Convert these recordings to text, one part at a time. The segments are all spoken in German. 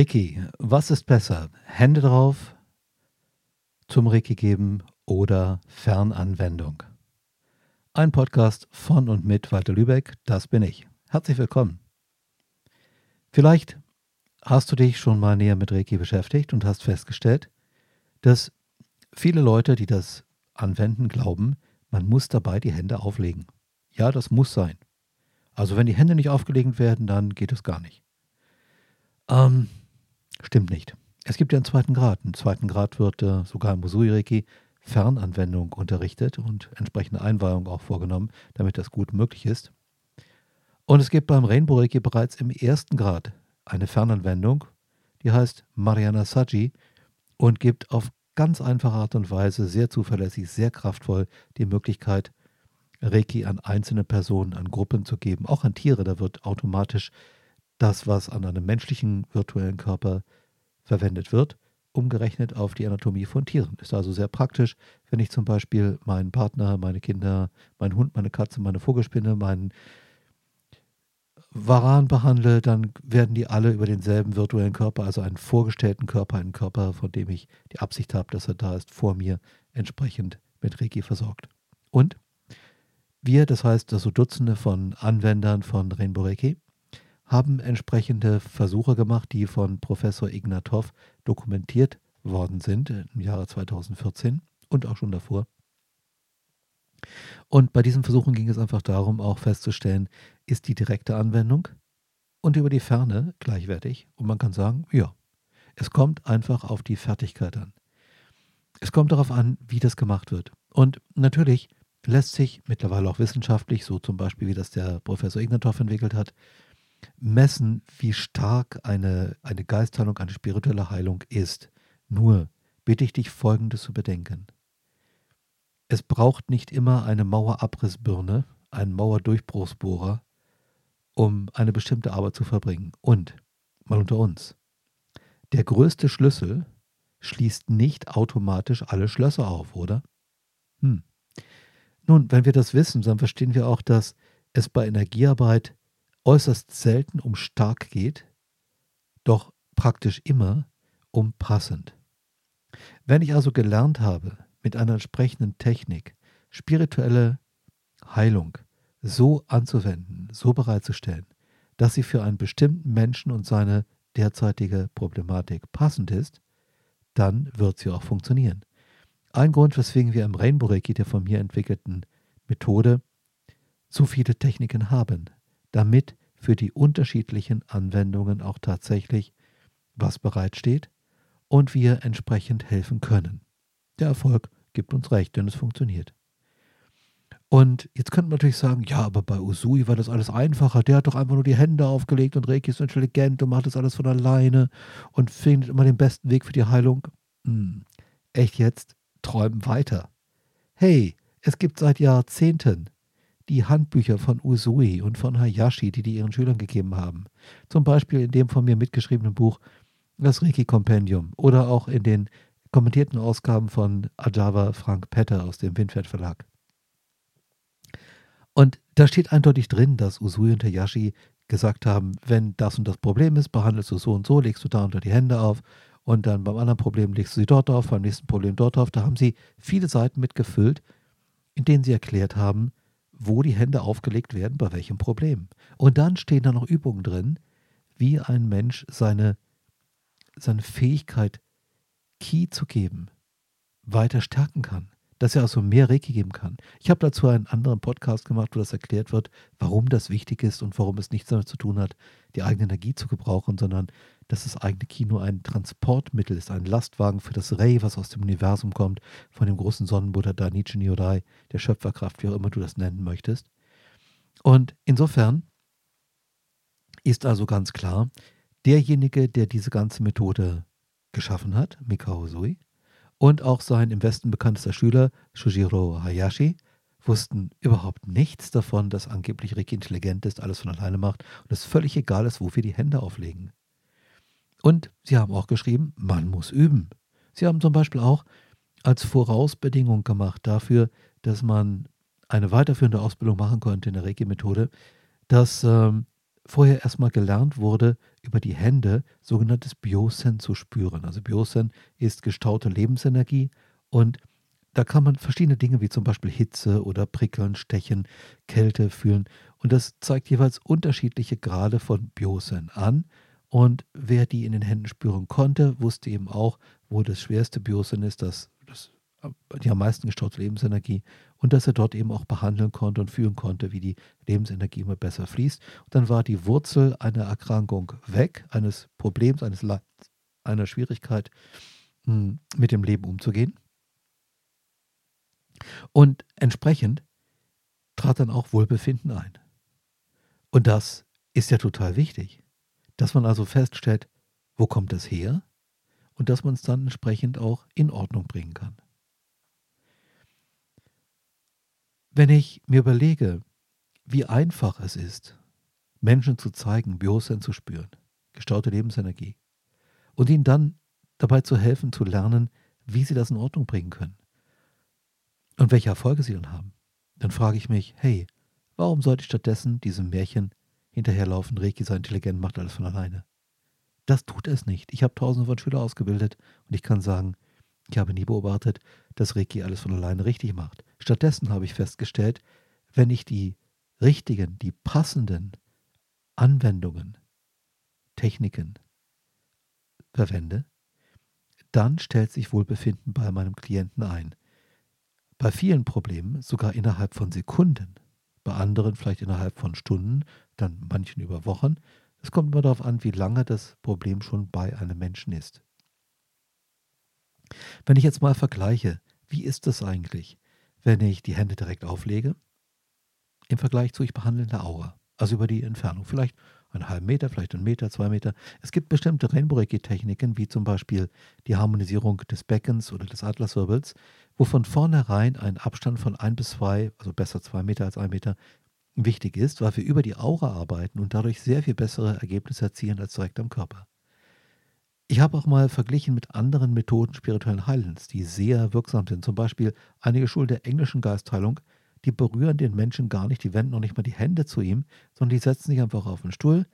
Reiki, was ist besser? Hände drauf zum Reiki geben oder Fernanwendung? Ein Podcast von und mit Walter Lübeck, das bin ich. Herzlich willkommen. Vielleicht hast du dich schon mal näher mit Reiki beschäftigt und hast festgestellt, dass viele Leute, die das anwenden, glauben, man muss dabei die Hände auflegen. Ja, das muss sein. Also wenn die Hände nicht aufgelegt werden, dann geht es gar nicht. Ähm, stimmt nicht. Es gibt ja einen zweiten Grad. Im zweiten Grad wird äh, sogar im Musui-Reiki Fernanwendung unterrichtet und entsprechende Einweihung auch vorgenommen, damit das gut möglich ist. Und es gibt beim Rainbow Reiki bereits im ersten Grad eine Fernanwendung, die heißt Mariana Saji und gibt auf ganz einfache Art und Weise, sehr zuverlässig, sehr kraftvoll die Möglichkeit, Reiki an einzelne Personen, an Gruppen zu geben, auch an Tiere. Da wird automatisch das, was an einem menschlichen virtuellen Körper verwendet wird, umgerechnet auf die Anatomie von Tieren. Ist also sehr praktisch, wenn ich zum Beispiel meinen Partner, meine Kinder, meinen Hund, meine Katze, meine Vogelspinne, meinen Varan behandle, dann werden die alle über denselben virtuellen Körper, also einen vorgestellten Körper, einen Körper, von dem ich die Absicht habe, dass er da ist, vor mir entsprechend mit Reiki versorgt. Und wir, das heißt also Dutzende von Anwendern von Rainbow Reiki, haben entsprechende Versuche gemacht, die von Professor Ignatov dokumentiert worden sind im Jahre 2014 und auch schon davor. Und bei diesen Versuchen ging es einfach darum, auch festzustellen, ist die direkte Anwendung und über die Ferne gleichwertig. Und man kann sagen, ja, es kommt einfach auf die Fertigkeit an. Es kommt darauf an, wie das gemacht wird. Und natürlich lässt sich mittlerweile auch wissenschaftlich, so zum Beispiel wie das der Professor Ignatov entwickelt hat, messen, wie stark eine, eine Geistheilung, eine spirituelle Heilung ist. Nur bitte ich dich, Folgendes zu bedenken. Es braucht nicht immer eine Mauerabrissbirne, einen Mauerdurchbruchsbohrer, um eine bestimmte Arbeit zu verbringen. Und, mal unter uns, der größte Schlüssel schließt nicht automatisch alle Schlösser auf, oder? Hm. Nun, wenn wir das wissen, dann verstehen wir auch, dass es bei Energiearbeit äußerst selten um stark geht, doch praktisch immer um passend. Wenn ich also gelernt habe, mit einer entsprechenden Technik spirituelle Heilung so anzuwenden, so bereitzustellen, dass sie für einen bestimmten Menschen und seine derzeitige Problematik passend ist, dann wird sie auch funktionieren. Ein Grund, weswegen wir im Rainbow Reiki, der von mir entwickelten Methode, so viele Techniken haben, damit für die unterschiedlichen Anwendungen auch tatsächlich was bereitsteht und wir entsprechend helfen können. Der Erfolg gibt uns recht, denn es funktioniert. Und jetzt könnte man natürlich sagen, ja, aber bei Usui war das alles einfacher. Der hat doch einfach nur die Hände aufgelegt und Reiki ist intelligent und macht das alles von alleine und findet immer den besten Weg für die Heilung. Hm, echt jetzt? Träumen weiter. Hey, es gibt seit Jahrzehnten die Handbücher von Usui und von Hayashi, die die ihren Schülern gegeben haben. Zum Beispiel in dem von mir mitgeschriebenen Buch Das Reiki-Kompendium oder auch in den kommentierten Ausgaben von Ajava Frank Petter aus dem Windpferd Verlag. Und da steht eindeutig drin, dass Usui und Hayashi gesagt haben, wenn das und das Problem ist, behandelst du so und so, legst du da unter die Hände auf und dann beim anderen Problem legst du sie dort auf, beim nächsten Problem dort auf. Da haben sie viele Seiten mitgefüllt, in denen sie erklärt haben, wo die Hände aufgelegt werden, bei welchem Problem. Und dann stehen da noch Übungen drin, wie ein Mensch seine, seine Fähigkeit, Key zu geben, weiter stärken kann. Dass er also mehr Reiki geben kann. Ich habe dazu einen anderen Podcast gemacht, wo das erklärt wird, warum das wichtig ist und warum es nichts damit zu tun hat, die eigene Energie zu gebrauchen, sondern dass das eigene Kino ein Transportmittel ist, ein Lastwagen für das Rei, was aus dem Universum kommt, von dem großen Sonnenbuddha Danichi Niodai, der Schöpferkraft, wie auch immer du das nennen möchtest. Und insofern ist also ganz klar, derjenige, der diese ganze Methode geschaffen hat, Mikao Sui, und auch sein im Westen bekanntester Schüler, Shujiro Hayashi, wussten überhaupt nichts davon, dass angeblich Ricky intelligent ist, alles von alleine macht und es völlig egal ist, wo wir die Hände auflegen. Und sie haben auch geschrieben, man muss üben. Sie haben zum Beispiel auch als Vorausbedingung gemacht dafür, dass man eine weiterführende Ausbildung machen konnte in der Reiki-Methode, dass ähm, vorher erstmal gelernt wurde, über die Hände sogenanntes Biosen zu spüren. Also Biosen ist gestaute Lebensenergie und da kann man verschiedene Dinge wie zum Beispiel Hitze oder Prickeln, Stechen, Kälte fühlen. Und das zeigt jeweils unterschiedliche Grade von Biosen an. Und wer die in den Händen spüren konnte, wusste eben auch, wo das schwerste Biosen ist, das, das die am meisten gestaute Lebensenergie und dass er dort eben auch behandeln konnte und fühlen konnte, wie die Lebensenergie immer besser fließt. Und dann war die Wurzel einer Erkrankung weg, eines Problems, eines Leids, einer Schwierigkeit hm, mit dem Leben umzugehen. Und entsprechend trat dann auch Wohlbefinden ein. Und das ist ja total wichtig, dass man also feststellt, wo kommt das her und dass man es dann entsprechend auch in Ordnung bringen kann. Wenn ich mir überlege, wie einfach es ist, Menschen zu zeigen, Bewusstsein zu spüren, gestaute Lebensenergie, und ihnen dann dabei zu helfen, zu lernen, wie sie das in Ordnung bringen können und welche Erfolge sie dann haben, dann frage ich mich, hey, warum sollte ich stattdessen diesem Märchen hinterherlaufen, Reiki sei intelligent, macht alles von alleine? Das tut es nicht. Ich habe tausende von Schülern ausgebildet und ich kann sagen, ich habe nie beobachtet, dass Reiki alles von alleine richtig macht. Stattdessen habe ich festgestellt, wenn ich die richtigen, die passenden Anwendungen, Techniken verwende, dann stellt sich Wohlbefinden bei meinem Klienten ein. Bei vielen Problemen sogar innerhalb von Sekunden, bei anderen vielleicht innerhalb von Stunden, dann manchen über Wochen. Es kommt immer darauf an, wie lange das Problem schon bei einem Menschen ist. Wenn ich jetzt mal vergleiche, wie ist es eigentlich, wenn ich die Hände direkt auflege, im Vergleich zu ich der Aura, also über die Entfernung, vielleicht einen halben Meter, vielleicht einen Meter, zwei Meter. Es gibt bestimmte Rainbow-Techniken, wie zum Beispiel die Harmonisierung des Beckens oder des Atlaswirbels, wo von vornherein ein Abstand von ein bis zwei, also besser zwei Meter als ein Meter, wichtig ist, weil wir über die Aura arbeiten und dadurch sehr viel bessere Ergebnisse erzielen als direkt am Körper. Ich habe auch mal verglichen mit anderen Methoden spirituellen Heilens, die sehr wirksam sind. Zum Beispiel einige Schulen der englischen Geistheilung, die berühren den Menschen gar nicht, die wenden noch nicht mal die Hände zu ihm, sondern die setzen sich einfach auf einen Stuhl.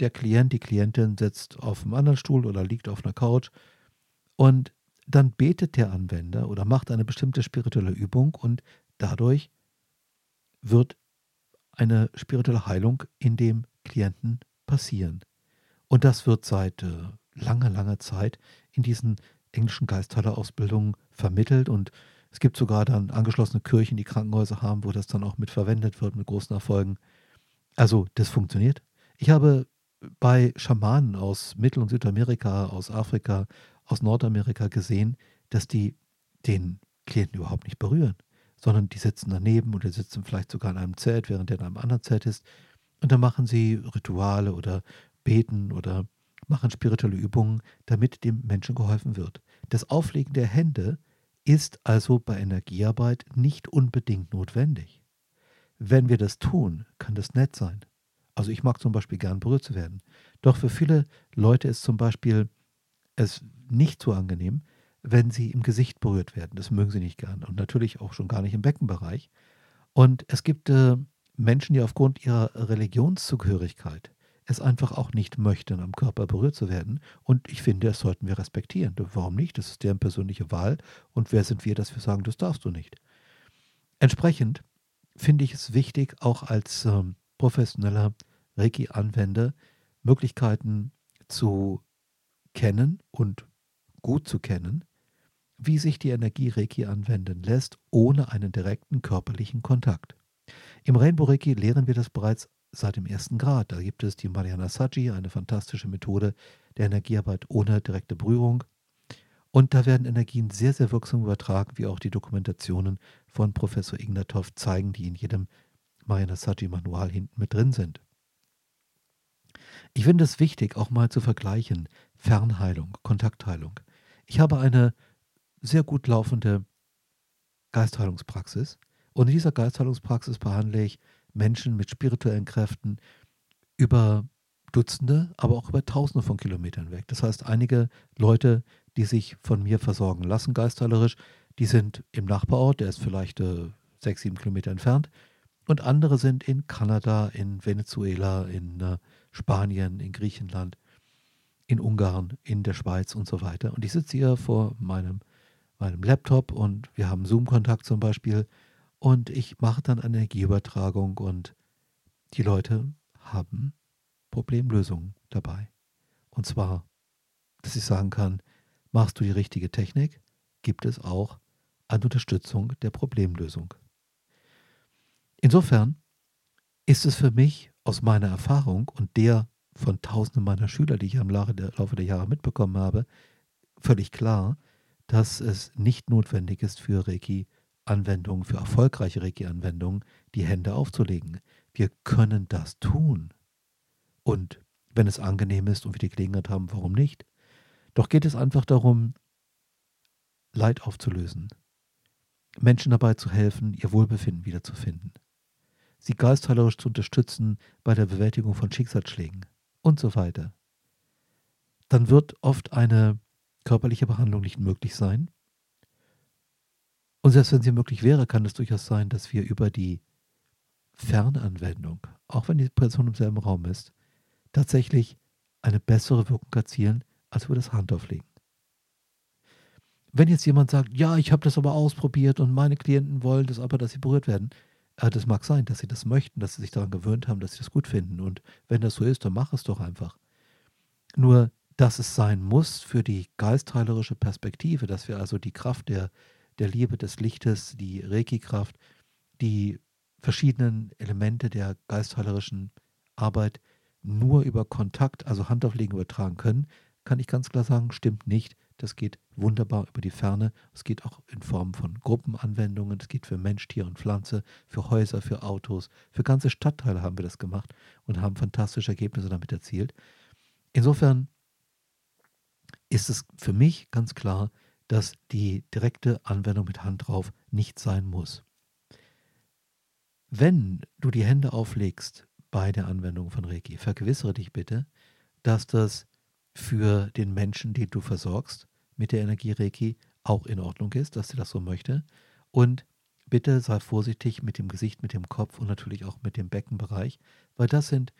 Der Klient, die Klientin sitzt auf einem anderen Stuhl oder liegt auf einer Couch und dann betet der Anwender oder macht eine bestimmte spirituelle Übung und dadurch wird eine spirituelle Heilung in dem Klienten passieren. Und das wird seit äh, lange, lange Zeit in diesen englischen Geistheiler-Ausbildungen vermittelt und es gibt sogar dann angeschlossene Kirchen, die Krankenhäuser haben, wo das dann auch mit verwendet wird mit großen Erfolgen. Also, das funktioniert. Ich habe bei Schamanen aus Mittel- und Südamerika, aus Afrika, aus Nordamerika gesehen, dass die den Klienten überhaupt nicht berühren, sondern die sitzen daneben oder sitzen vielleicht sogar in einem Zelt, während der in einem anderen Zelt ist. Und dann machen sie Rituale oder beten oder machen spirituelle Übungen, damit dem Menschen geholfen wird. Das Auflegen der Hände ist also bei Energiearbeit nicht unbedingt notwendig. Wenn wir das tun, kann das nett sein. Also ich mag zum Beispiel gern berührt zu werden. Doch für viele Leute ist zum Beispiel es nicht so angenehm, wenn sie im Gesicht berührt werden. Das mögen sie nicht gern. Und natürlich auch schon gar nicht im Beckenbereich. Und es gibt äh, Menschen, die aufgrund ihrer Religionszugehörigkeit es einfach auch nicht möchten, am Körper berührt zu werden. Und ich finde, das sollten wir respektieren. Warum nicht? Das ist deren persönliche Wahl. Und wer sind wir, dass wir sagen, das darfst du nicht? Entsprechend finde ich es wichtig, auch als ähm, professioneller Reiki-Anwender Möglichkeiten zu kennen und gut zu kennen, wie sich die Energie Reiki anwenden lässt, ohne einen direkten körperlichen Kontakt. Im Rainbow Reiki lehren wir das bereits seit dem ersten Grad. Da gibt es die Mariana Saggi, eine fantastische Methode der Energiearbeit ohne direkte Berührung. Und da werden Energien sehr, sehr wirksam übertragen, wie auch die Dokumentationen von Professor Ignatov zeigen, die in jedem Mariana Saggi Manual hinten mit drin sind. Ich finde es wichtig, auch mal zu vergleichen Fernheilung, Kontaktheilung. Ich habe eine sehr gut laufende Geistheilungspraxis und in dieser Geistheilungspraxis behandle ich Menschen mit spirituellen Kräften über Dutzende, aber auch über Tausende von Kilometern weg. Das heißt, einige Leute, die sich von mir versorgen lassen, geistheilerisch, die sind im Nachbarort, der ist vielleicht äh, sechs, sieben Kilometer entfernt. Und andere sind in Kanada, in Venezuela, in äh, Spanien, in Griechenland, in Ungarn, in der Schweiz und so weiter. Und ich sitze hier vor meinem, meinem Laptop und wir haben Zoom-Kontakt zum Beispiel. Und ich mache dann eine Energieübertragung und die Leute haben Problemlösungen dabei. Und zwar, dass ich sagen kann, machst du die richtige Technik, gibt es auch eine Unterstützung der Problemlösung. Insofern ist es für mich aus meiner Erfahrung und der von tausenden meiner Schüler, die ich im Laufe der Jahre mitbekommen habe, völlig klar, dass es nicht notwendig ist für Reiki-Anwendungen, für erfolgreiche Reiki-Anwendungen, die Hände aufzulegen. Wir können das tun. Und wenn es angenehm ist und wir die Gelegenheit haben, warum nicht? Doch geht es einfach darum, Leid aufzulösen, Menschen dabei zu helfen, ihr Wohlbefinden wiederzufinden sie geistheilerisch zu unterstützen bei der Bewältigung von Schicksalsschlägen und so weiter, dann wird oft eine körperliche Behandlung nicht möglich sein. Und selbst wenn sie möglich wäre, kann es durchaus sein, dass wir über die Fernanwendung, auch wenn die Person im selben Raum ist, tatsächlich eine bessere Wirkung erzielen als über das Handauflegen. Wenn jetzt jemand sagt, ja, ich habe das aber ausprobiert und meine Klienten wollen das aber, dass sie berührt werden, äh, das mag sein, dass sie das möchten, dass sie sich daran gewöhnt haben, dass sie das gut finden. Und wenn das so ist, dann mach es doch einfach. Nur, dass es sein muss für die geistheilerische Perspektive, dass wir also die Kraft der, der Liebe des Lichtes, die Reiki-Kraft, die verschiedenen Elemente der geistheilerischen Arbeit nur über Kontakt, also Handauflegen übertragen können, kann ich ganz klar sagen, stimmt nicht. Das geht wunderbar über die Ferne. Es geht auch in Form von Gruppenanwendungen. Es geht für Mensch, Tier und Pflanze, für Häuser, für Autos. Für ganze Stadtteile haben wir das gemacht und haben fantastische Ergebnisse damit erzielt. Insofern ist es für mich ganz klar, dass die direkte Anwendung mit Hand drauf nicht sein muss. Wenn du die Hände auflegst bei der Anwendung von Reiki, vergewissere dich bitte, dass das für den Menschen, den du versorgst mit der Energie Reiki, auch in Ordnung ist, dass sie das so möchte. Und bitte sei vorsichtig mit dem Gesicht, mit dem Kopf und natürlich auch mit dem Beckenbereich, weil das sind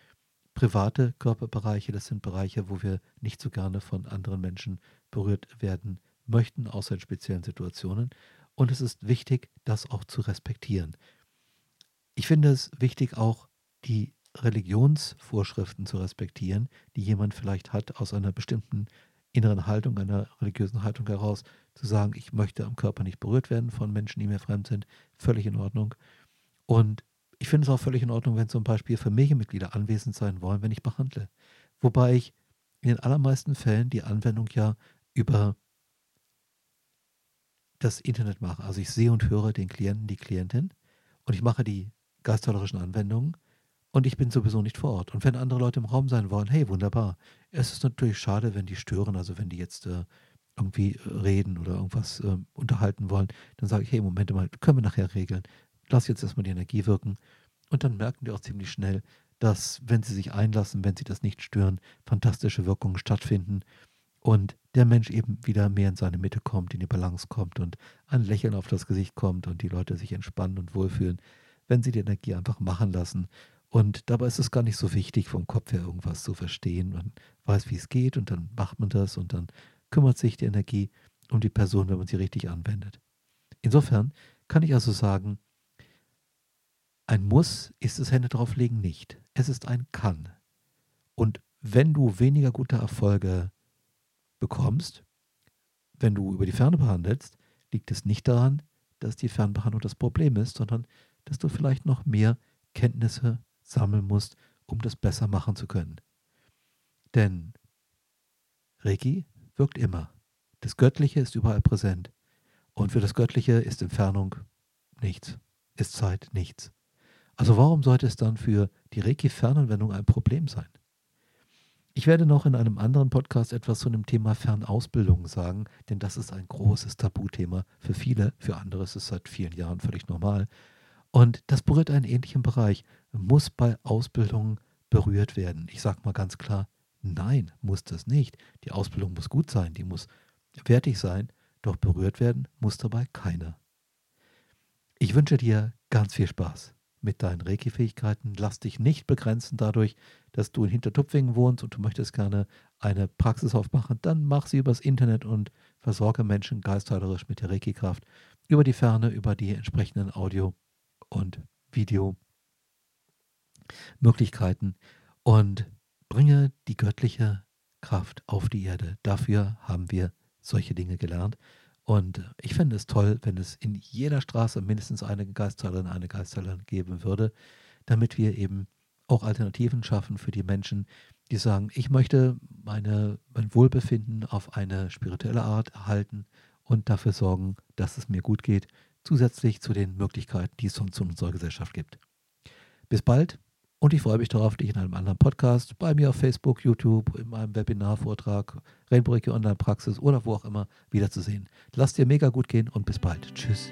private Körperbereiche, das sind Bereiche, wo wir nicht so gerne von anderen Menschen berührt werden möchten, außer in speziellen Situationen. Und es ist wichtig, das auch zu respektieren. Ich finde es wichtig, auch die Religionsvorschriften zu respektieren, die jemand vielleicht hat aus einer bestimmten inneren Haltung, einer religiösen Haltung heraus, zu sagen, ich möchte am Körper nicht berührt werden von Menschen, die mir fremd sind, völlig in Ordnung. Und ich finde es auch völlig in Ordnung, wenn zum Beispiel Familienmitglieder anwesend sein wollen, wenn ich behandle. Wobei ich in den allermeisten Fällen die Anwendung ja über das Internet mache. Also ich sehe und höre den Klienten, die Klientin und ich mache die geistheilerischen Anwendungen und ich bin sowieso nicht vor Ort. Und wenn andere Leute im Raum sein wollen, hey, wunderbar. Es ist natürlich schade, wenn die stören, also wenn die jetzt äh, irgendwie äh, reden oder irgendwas äh, unterhalten wollen, dann sage ich, hey, Moment mal, können wir nachher regeln. Lass jetzt erstmal die Energie wirken. Und dann merken die auch ziemlich schnell, dass, wenn sie sich einlassen, wenn sie das nicht stören, fantastische Wirkungen stattfinden und der Mensch eben wieder mehr in seine Mitte kommt, in die Balance kommt und ein Lächeln auf das Gesicht kommt und die Leute sich entspannen und wohlfühlen, wenn sie die Energie einfach machen lassen und dabei ist es gar nicht so wichtig, vom Kopf her irgendwas zu verstehen. Man weiß, wie es geht und dann macht man das und dann kümmert sich die Energie um die Person, wenn man sie richtig anwendet. Insofern kann ich also sagen, ein Muss ist das Hände drauflegen nicht. Es ist ein Kann. Und wenn du weniger gute Erfolge bekommst, wenn du über die Ferne behandelst, liegt es nicht daran, dass die Fernbehandlung das Problem ist, sondern dass du vielleicht noch mehr Kenntnisse sammeln musst, um das besser machen zu können. Denn Reiki wirkt immer. Das Göttliche ist überall präsent. Und für das Göttliche ist Entfernung nichts, ist Zeit nichts. Also warum sollte es dann für die Reiki-Fernanwendung ein Problem sein? Ich werde noch in einem anderen Podcast etwas zu dem Thema Fernausbildung sagen, denn das ist ein großes Tabuthema für viele, für andere ist es seit vielen Jahren völlig normal. Und das berührt einen ähnlichen Bereich. Muss bei Ausbildung berührt werden? Ich sage mal ganz klar, nein, muss das nicht. Die Ausbildung muss gut sein, die muss wertig sein, doch berührt werden muss dabei keiner. Ich wünsche dir ganz viel Spaß mit deinen Reiki-Fähigkeiten. Lass dich nicht begrenzen dadurch, dass du in Hintertupfingen wohnst und du möchtest gerne eine Praxis aufmachen. Dann mach sie übers Internet und versorge Menschen geistheilerisch mit der Reiki-Kraft über die Ferne, über die entsprechenden Audio- und Videomöglichkeiten und bringe die göttliche Kraft auf die Erde. Dafür haben wir solche Dinge gelernt. Und ich fände es toll, wenn es in jeder Straße mindestens eine Geistheilerin, eine Geistheilerin geben würde, damit wir eben auch Alternativen schaffen für die Menschen, die sagen, ich möchte meine, mein Wohlbefinden auf eine spirituelle Art erhalten und dafür sorgen, dass es mir gut geht, zusätzlich zu den Möglichkeiten, die es sonst in unserer Gesellschaft gibt. Bis bald und ich freue mich darauf, dich in einem anderen Podcast, bei mir auf Facebook, YouTube, in meinem Webinarvortrag, Rainbow Online Praxis oder wo auch immer wiederzusehen. Lass dir mega gut gehen und bis bald. Tschüss.